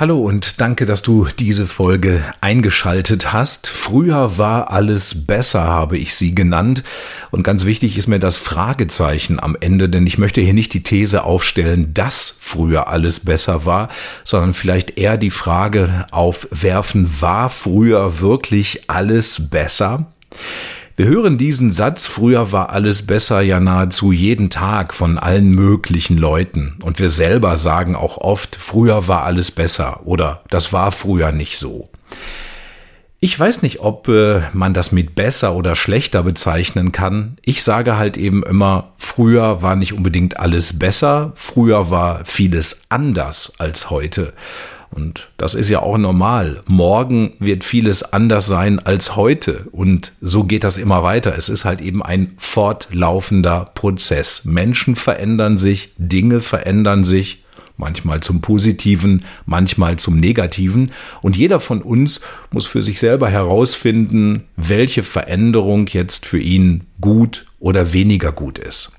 Hallo und danke, dass du diese Folge eingeschaltet hast. Früher war alles besser, habe ich sie genannt. Und ganz wichtig ist mir das Fragezeichen am Ende, denn ich möchte hier nicht die These aufstellen, dass früher alles besser war, sondern vielleicht eher die Frage aufwerfen, war früher wirklich alles besser? Wir hören diesen Satz, früher war alles besser ja nahezu jeden Tag von allen möglichen Leuten. Und wir selber sagen auch oft, früher war alles besser oder das war früher nicht so. Ich weiß nicht, ob äh, man das mit besser oder schlechter bezeichnen kann. Ich sage halt eben immer, früher war nicht unbedingt alles besser, früher war vieles anders als heute. Und das ist ja auch normal. Morgen wird vieles anders sein als heute. Und so geht das immer weiter. Es ist halt eben ein fortlaufender Prozess. Menschen verändern sich, Dinge verändern sich, manchmal zum Positiven, manchmal zum Negativen. Und jeder von uns muss für sich selber herausfinden, welche Veränderung jetzt für ihn gut oder weniger gut ist.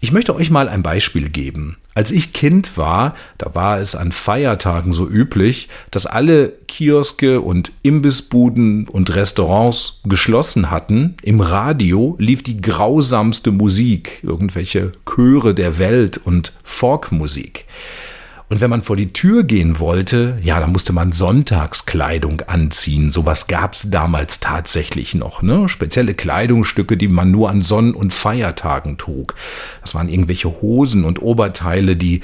Ich möchte euch mal ein Beispiel geben. Als ich Kind war, da war es an Feiertagen so üblich, dass alle Kioske und Imbissbuden und Restaurants geschlossen hatten. Im Radio lief die grausamste Musik, irgendwelche Chöre der Welt und Folkmusik. Und wenn man vor die Tür gehen wollte, ja, dann musste man Sonntagskleidung anziehen. Sowas gab's damals tatsächlich noch, ne? Spezielle Kleidungsstücke, die man nur an Sonn- und Feiertagen trug. Das waren irgendwelche Hosen und Oberteile, die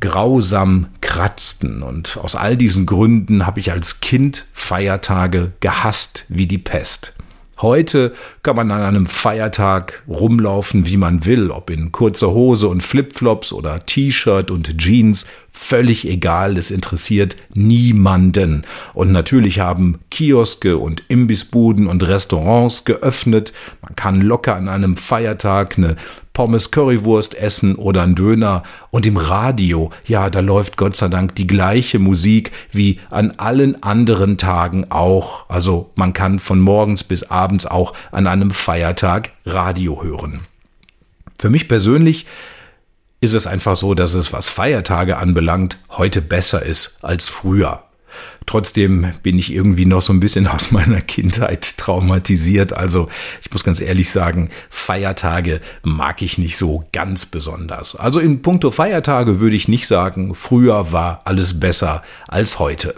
grausam kratzten. Und aus all diesen Gründen habe ich als Kind Feiertage gehasst wie die Pest. Heute kann man an einem Feiertag rumlaufen, wie man will, ob in kurzer Hose und Flipflops oder T-Shirt und Jeans, völlig egal, es interessiert niemanden. Und natürlich haben Kioske und Imbissbuden und Restaurants geöffnet. Man kann locker an einem Feiertag eine Pommes Currywurst essen oder ein Döner. Und im Radio, ja, da läuft Gott sei Dank die gleiche Musik wie an allen anderen Tagen auch. Also man kann von morgens bis abends auch an einem Feiertag Radio hören. Für mich persönlich ist es einfach so, dass es, was Feiertage anbelangt, heute besser ist als früher. Trotzdem bin ich irgendwie noch so ein bisschen aus meiner Kindheit traumatisiert. Also ich muss ganz ehrlich sagen, Feiertage mag ich nicht so ganz besonders. Also in puncto Feiertage würde ich nicht sagen, früher war alles besser als heute.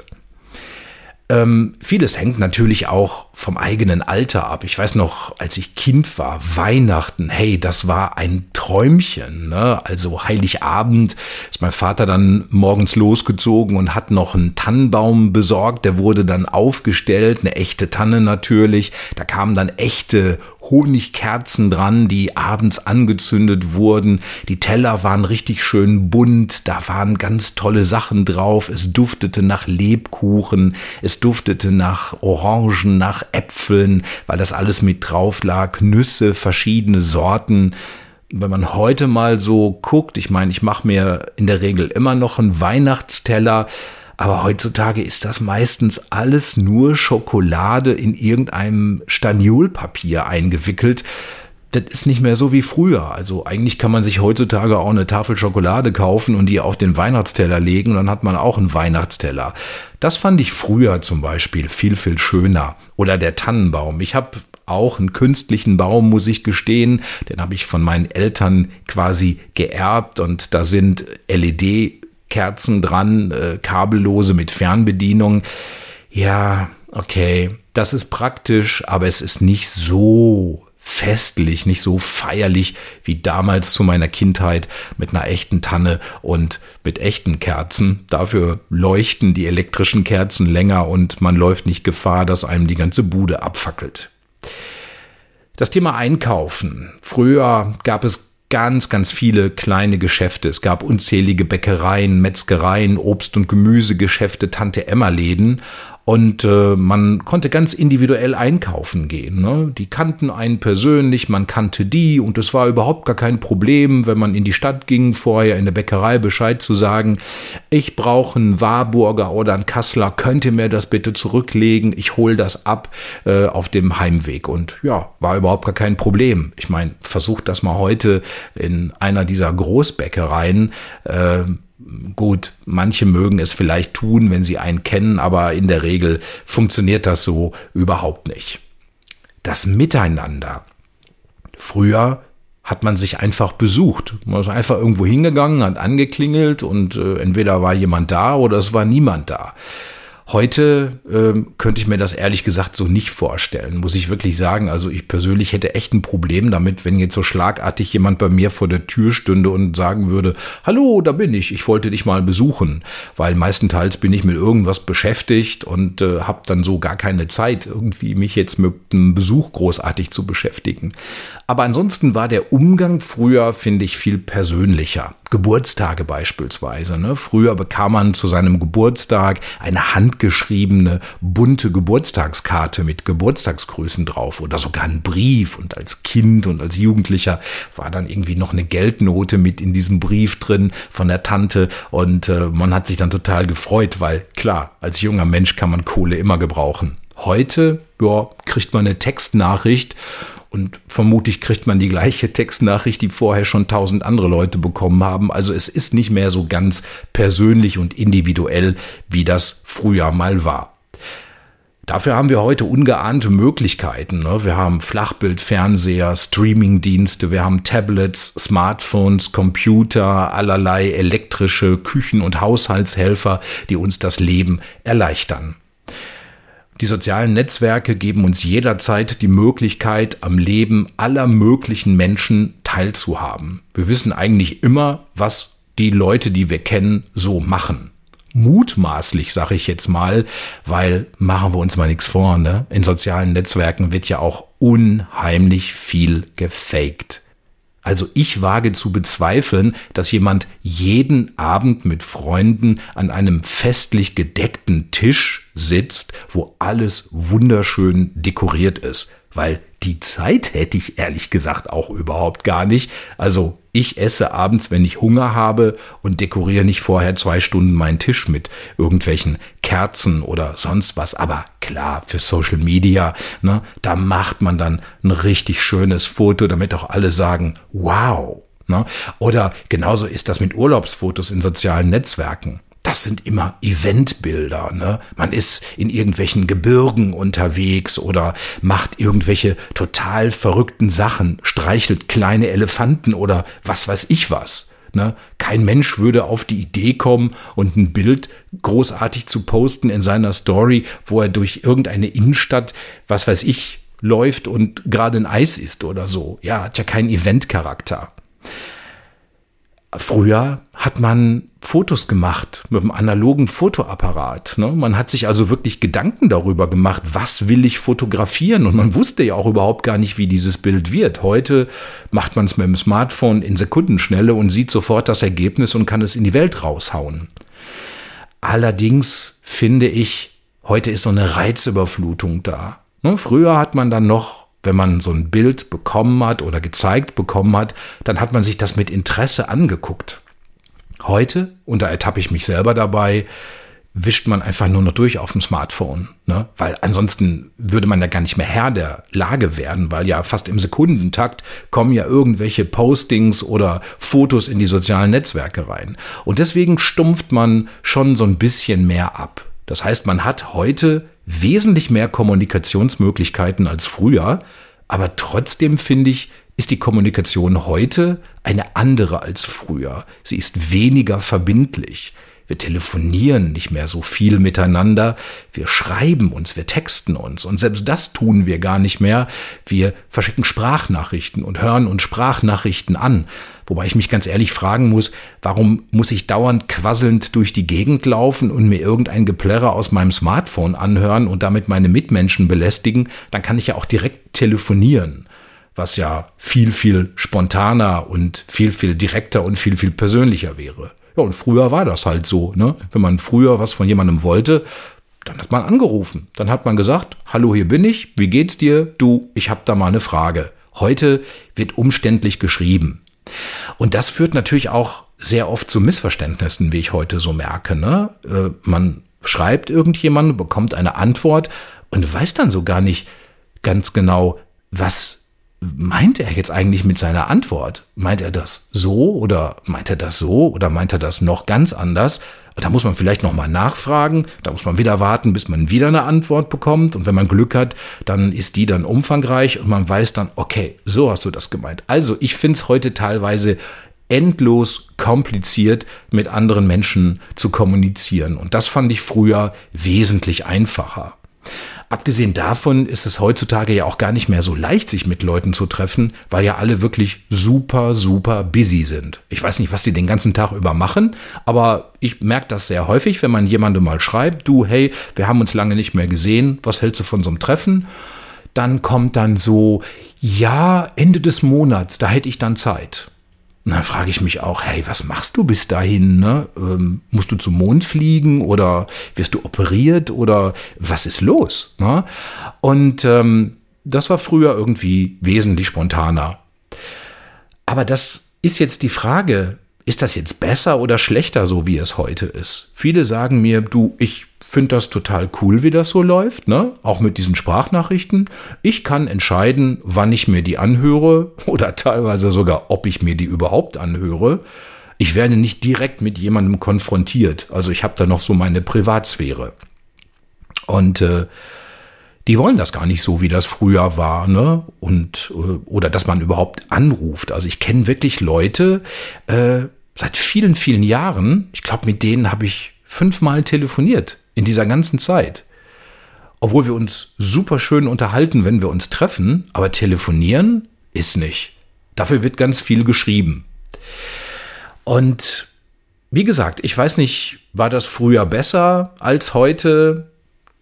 Ähm, vieles hängt natürlich auch vom eigenen Alter ab. Ich weiß noch, als ich Kind war, Weihnachten, hey, das war ein Träumchen. Ne? Also Heiligabend ist mein Vater dann morgens losgezogen und hat noch einen Tannenbaum besorgt. Der wurde dann aufgestellt, eine echte Tanne natürlich. Da kamen dann echte Honigkerzen dran, die abends angezündet wurden. Die Teller waren richtig schön bunt. Da waren ganz tolle Sachen drauf. Es duftete nach Lebkuchen. Es duftete nach Orangen, nach Äpfeln, weil das alles mit drauf lag. Nüsse, verschiedene Sorten wenn man heute mal so guckt, ich meine, ich mache mir in der Regel immer noch einen Weihnachtsteller, aber heutzutage ist das meistens alles nur Schokolade in irgendeinem Staniolpapier eingewickelt. Das ist nicht mehr so wie früher. Also eigentlich kann man sich heutzutage auch eine Tafel Schokolade kaufen und die auf den Weihnachtsteller legen und dann hat man auch einen Weihnachtsteller. Das fand ich früher zum Beispiel viel, viel schöner. Oder der Tannenbaum. Ich habe auch einen künstlichen Baum, muss ich gestehen. Den habe ich von meinen Eltern quasi geerbt und da sind LED Kerzen dran, äh, kabellose mit Fernbedienung. Ja, okay, das ist praktisch, aber es ist nicht so festlich, nicht so feierlich wie damals zu meiner Kindheit mit einer echten Tanne und mit echten Kerzen. Dafür leuchten die elektrischen Kerzen länger und man läuft nicht Gefahr, dass einem die ganze Bude abfackelt. Das Thema Einkaufen. Früher gab es ganz, ganz viele kleine Geschäfte. Es gab unzählige Bäckereien, Metzgereien, Obst- und Gemüsegeschäfte, Tante Emma-Läden und äh, man konnte ganz individuell einkaufen gehen. Ne? Die kannten einen persönlich, man kannte die und es war überhaupt gar kein Problem, wenn man in die Stadt ging, vorher in der Bäckerei Bescheid zu sagen, ich brauche einen Warburger oder einen Kassler, könnt ihr mir das bitte zurücklegen, ich hole das ab äh, auf dem Heimweg. Und ja, war überhaupt gar kein Problem. Ich meine, versucht das mal heute in einer dieser Großbäckereien. Äh, Gut, manche mögen es vielleicht tun, wenn sie einen kennen, aber in der Regel funktioniert das so überhaupt nicht. Das Miteinander. Früher hat man sich einfach besucht. Man ist einfach irgendwo hingegangen, hat angeklingelt und äh, entweder war jemand da oder es war niemand da. Heute ähm, könnte ich mir das ehrlich gesagt so nicht vorstellen, muss ich wirklich sagen. Also ich persönlich hätte echt ein Problem damit, wenn jetzt so schlagartig jemand bei mir vor der Tür stünde und sagen würde, hallo, da bin ich, ich wollte dich mal besuchen, weil meistenteils bin ich mit irgendwas beschäftigt und äh, habe dann so gar keine Zeit, irgendwie mich jetzt mit einem Besuch großartig zu beschäftigen. Aber ansonsten war der Umgang früher, finde ich, viel persönlicher. Geburtstage beispielsweise. Ne? Früher bekam man zu seinem Geburtstag eine handgeschriebene, bunte Geburtstagskarte mit Geburtstagsgrüßen drauf oder sogar ein Brief. Und als Kind und als Jugendlicher war dann irgendwie noch eine Geldnote mit in diesem Brief drin von der Tante. Und äh, man hat sich dann total gefreut, weil klar, als junger Mensch kann man Kohle immer gebrauchen. Heute ja, kriegt man eine Textnachricht und vermutlich kriegt man die gleiche Textnachricht, die vorher schon tausend andere Leute bekommen haben. Also es ist nicht mehr so ganz persönlich und individuell, wie das früher mal war. Dafür haben wir heute ungeahnte Möglichkeiten. Ne? Wir haben Flachbildfernseher, Streamingdienste, wir haben Tablets, Smartphones, Computer, allerlei elektrische Küchen- und Haushaltshelfer, die uns das Leben erleichtern. Die sozialen Netzwerke geben uns jederzeit die Möglichkeit, am Leben aller möglichen Menschen teilzuhaben. Wir wissen eigentlich immer, was die Leute, die wir kennen, so machen. Mutmaßlich, sage ich jetzt mal, weil machen wir uns mal nichts vor, ne? In sozialen Netzwerken wird ja auch unheimlich viel gefaked. Also ich wage zu bezweifeln, dass jemand jeden Abend mit Freunden an einem festlich gedeckten Tisch sitzt, wo alles wunderschön dekoriert ist, weil die Zeit hätte ich ehrlich gesagt auch überhaupt gar nicht. Also ich esse abends, wenn ich Hunger habe und dekoriere nicht vorher zwei Stunden meinen Tisch mit irgendwelchen Kerzen oder sonst was. Aber klar, für Social Media, ne, da macht man dann ein richtig schönes Foto, damit auch alle sagen, wow. Ne? Oder genauso ist das mit Urlaubsfotos in sozialen Netzwerken das sind immer Eventbilder. Ne? Man ist in irgendwelchen Gebirgen unterwegs oder macht irgendwelche total verrückten Sachen, streichelt kleine Elefanten oder was weiß ich was. Ne? Kein Mensch würde auf die Idee kommen und ein Bild großartig zu posten in seiner Story, wo er durch irgendeine Innenstadt, was weiß ich, läuft und gerade ein Eis isst oder so. Ja, hat ja keinen Eventcharakter. Früher hat man Fotos gemacht mit einem analogen Fotoapparat. Ne? Man hat sich also wirklich Gedanken darüber gemacht, was will ich fotografieren und man wusste ja auch überhaupt gar nicht, wie dieses Bild wird. Heute macht man es mit dem Smartphone in Sekundenschnelle und sieht sofort das Ergebnis und kann es in die Welt raushauen. Allerdings finde ich, heute ist so eine Reizüberflutung da. Ne? Früher hat man dann noch wenn man so ein Bild bekommen hat oder gezeigt bekommen hat, dann hat man sich das mit Interesse angeguckt. Heute, und da ertappe ich mich selber dabei, wischt man einfach nur noch durch auf dem Smartphone. Ne? Weil ansonsten würde man ja gar nicht mehr Herr der Lage werden, weil ja fast im Sekundentakt kommen ja irgendwelche Postings oder Fotos in die sozialen Netzwerke rein. Und deswegen stumpft man schon so ein bisschen mehr ab. Das heißt, man hat heute wesentlich mehr Kommunikationsmöglichkeiten als früher, aber trotzdem finde ich, ist die Kommunikation heute eine andere als früher. Sie ist weniger verbindlich. Wir telefonieren nicht mehr so viel miteinander. Wir schreiben uns, wir texten uns. Und selbst das tun wir gar nicht mehr. Wir verschicken Sprachnachrichten und hören uns Sprachnachrichten an. Wobei ich mich ganz ehrlich fragen muss, warum muss ich dauernd quasselnd durch die Gegend laufen und mir irgendein Geplärrer aus meinem Smartphone anhören und damit meine Mitmenschen belästigen? Dann kann ich ja auch direkt telefonieren was ja viel, viel spontaner und viel, viel direkter und viel, viel persönlicher wäre. Ja, und früher war das halt so. Ne? Wenn man früher was von jemandem wollte, dann hat man angerufen. Dann hat man gesagt, hallo, hier bin ich, wie geht's dir? Du, ich habe da mal eine Frage. Heute wird umständlich geschrieben. Und das führt natürlich auch sehr oft zu Missverständnissen, wie ich heute so merke. Ne? Äh, man schreibt irgendjemand, bekommt eine Antwort und weiß dann so gar nicht ganz genau, was meint er jetzt eigentlich mit seiner Antwort? Meint er das so oder meint er das so oder meint er das noch ganz anders? Da muss man vielleicht nochmal nachfragen, da muss man wieder warten, bis man wieder eine Antwort bekommt. Und wenn man Glück hat, dann ist die dann umfangreich und man weiß dann, okay, so hast du das gemeint. Also ich finde es heute teilweise endlos kompliziert, mit anderen Menschen zu kommunizieren. Und das fand ich früher wesentlich einfacher. Abgesehen davon ist es heutzutage ja auch gar nicht mehr so leicht, sich mit Leuten zu treffen, weil ja alle wirklich super, super busy sind. Ich weiß nicht, was die den ganzen Tag über machen, aber ich merke das sehr häufig, wenn man jemandem mal schreibt, du, hey, wir haben uns lange nicht mehr gesehen, was hältst du von so einem Treffen? Dann kommt dann so, ja, Ende des Monats, da hätte ich dann Zeit. Und dann frage ich mich auch, hey, was machst du bis dahin? Ne? Ähm, musst du zum Mond fliegen oder wirst du operiert oder was ist los? Ne? Und ähm, das war früher irgendwie wesentlich spontaner. Aber das ist jetzt die Frage, ist das jetzt besser oder schlechter, so wie es heute ist? Viele sagen mir, du, ich finde das total cool, wie das so läuft, ne? Auch mit diesen Sprachnachrichten. Ich kann entscheiden, wann ich mir die anhöre oder teilweise sogar, ob ich mir die überhaupt anhöre. Ich werde nicht direkt mit jemandem konfrontiert. Also ich habe da noch so meine Privatsphäre. Und äh, die wollen das gar nicht so, wie das früher war, ne? Und äh, oder dass man überhaupt anruft. Also ich kenne wirklich Leute äh, seit vielen, vielen Jahren. Ich glaube, mit denen habe ich fünfmal telefoniert in dieser ganzen Zeit. Obwohl wir uns super schön unterhalten, wenn wir uns treffen, aber telefonieren ist nicht. Dafür wird ganz viel geschrieben. Und wie gesagt, ich weiß nicht, war das früher besser als heute?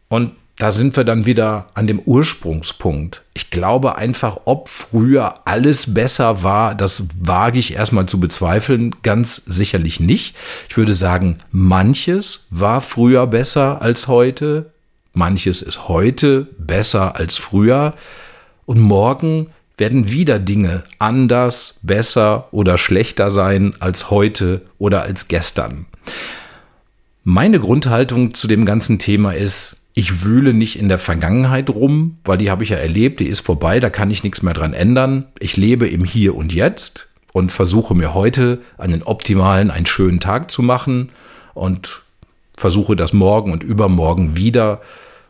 Und da sind wir dann wieder an dem Ursprungspunkt. Ich glaube einfach, ob früher alles besser war, das wage ich erstmal zu bezweifeln, ganz sicherlich nicht. Ich würde sagen, manches war früher besser als heute, manches ist heute besser als früher und morgen werden wieder Dinge anders, besser oder schlechter sein als heute oder als gestern. Meine Grundhaltung zu dem ganzen Thema ist, ich wühle nicht in der Vergangenheit rum, weil die habe ich ja erlebt, die ist vorbei, da kann ich nichts mehr dran ändern. Ich lebe im Hier und Jetzt und versuche mir heute einen optimalen, einen schönen Tag zu machen und versuche das morgen und übermorgen wieder.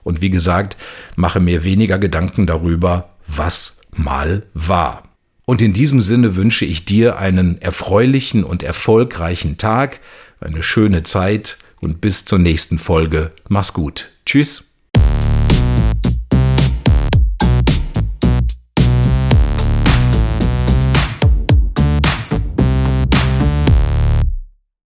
Und wie gesagt, mache mir weniger Gedanken darüber, was mal war. Und in diesem Sinne wünsche ich dir einen erfreulichen und erfolgreichen Tag, eine schöne Zeit und bis zur nächsten Folge. Mach's gut. Tschüss.